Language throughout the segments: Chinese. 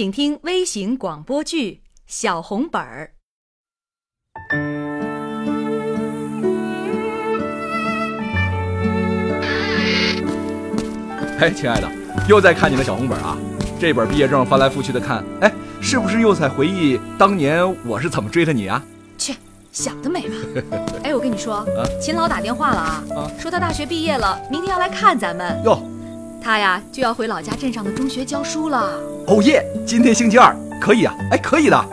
请听微型广播剧《小红本儿》。哎，亲爱的，又在看你的小红本啊？这本毕业证翻来覆去的看，哎，是不是又在回忆当年我是怎么追的你啊？去，想得美吧！哎，我跟你说，秦老打电话了啊，说他大学毕业了，明天要来看咱们。哟，他呀就要回老家镇上的中学教书了。哦耶！今天星期二，可以啊，哎，可以的。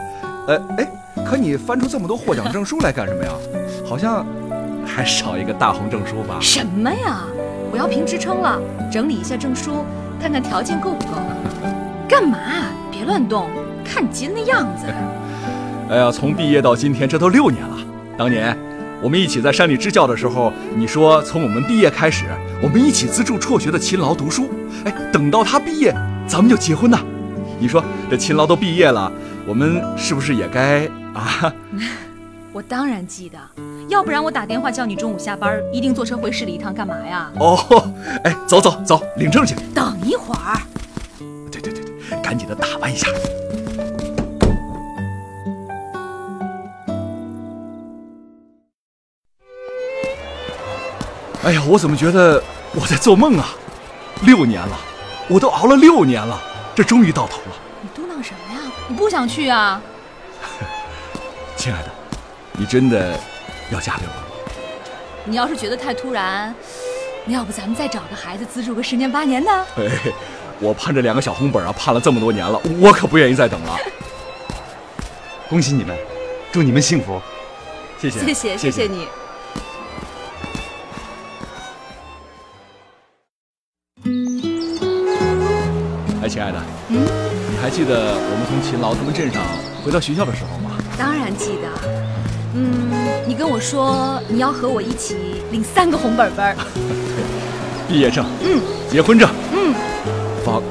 呃，哎，可你翻出这么多获奖证书来干什么呀？好像还少一个大红证书吧？什么呀？我要评职称了，整理一下证书，看看条件够不够。干嘛？别乱动，看你急的那样子。哎呀，从毕业到今天，这都六年了。当年我们一起在山里支教的时候，你说从我们毕业开始，我们一起资助辍学的勤劳读书。哎，等到他毕业，咱们就结婚呐。你说这勤劳都毕业了，我们是不是也该啊？我当然记得，要不然我打电话叫你中午下班一定坐车回市里一趟，干嘛呀？哦，哎，走走走，领证去。等一会儿。对对对对，赶紧的打扮一下。哎呀，我怎么觉得我在做梦啊？六年了，我都熬了六年了，这终于到头了。你嘟囔什么呀？你不想去啊？亲爱的，你真的要嫁给我吗？你要是觉得太突然，那要不咱们再找个孩子资助个十年八年的？哎，我盼着两个小红本啊，盼了这么多年了，我可不愿意再等了。恭喜你们，祝你们幸福。谢谢，谢谢，谢谢你。亲爱的，嗯，你还记得我们从勤劳他们镇上回到学校的时候吗？当然记得。嗯，你跟我说你要和我一起领三个红本本。毕业证，嗯，结婚证，嗯，房房。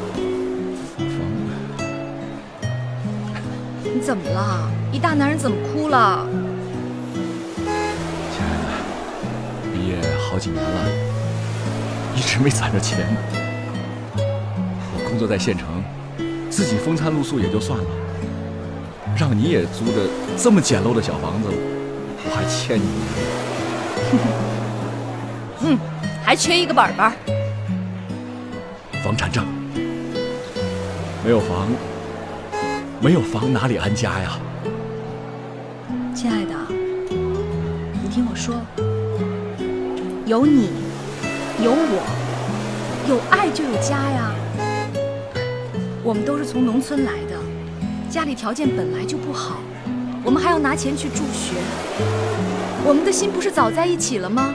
你怎么了？一大男人怎么哭了？亲爱的，毕业好几年了，一直没攒着钱。我工作在县城，自己风餐露宿也就算了，让你也租着这么简陋的小房子，我还欠你呢。嗯，还缺一个本本。房产证，没有房，没有房哪里安家呀？亲爱的，你听我说，有你，有我，有爱就有家呀。我们都是从农村来的，家里条件本来就不好，我们还要拿钱去助学。我们的心不是早在一起了吗？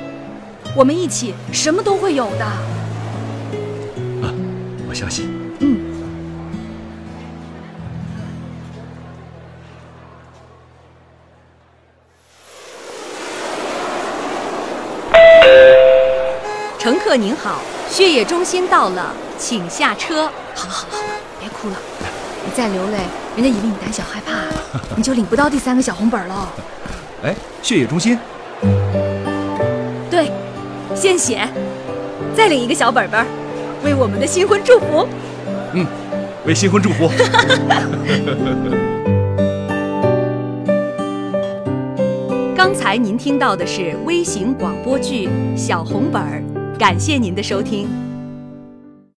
我们一起什么都会有的。啊，我相信。嗯。乘客您好，血液中心到了，请下车。好了好了好了，别哭了，你再流泪，人家以为你胆小害怕，你就领不到第三个小红本了。哎，血液中心。对，献血，再领一个小本本，为我们的新婚祝福。嗯，为新婚祝福。刚才您听到的是微型广播剧《小红本儿》，感谢您的收听。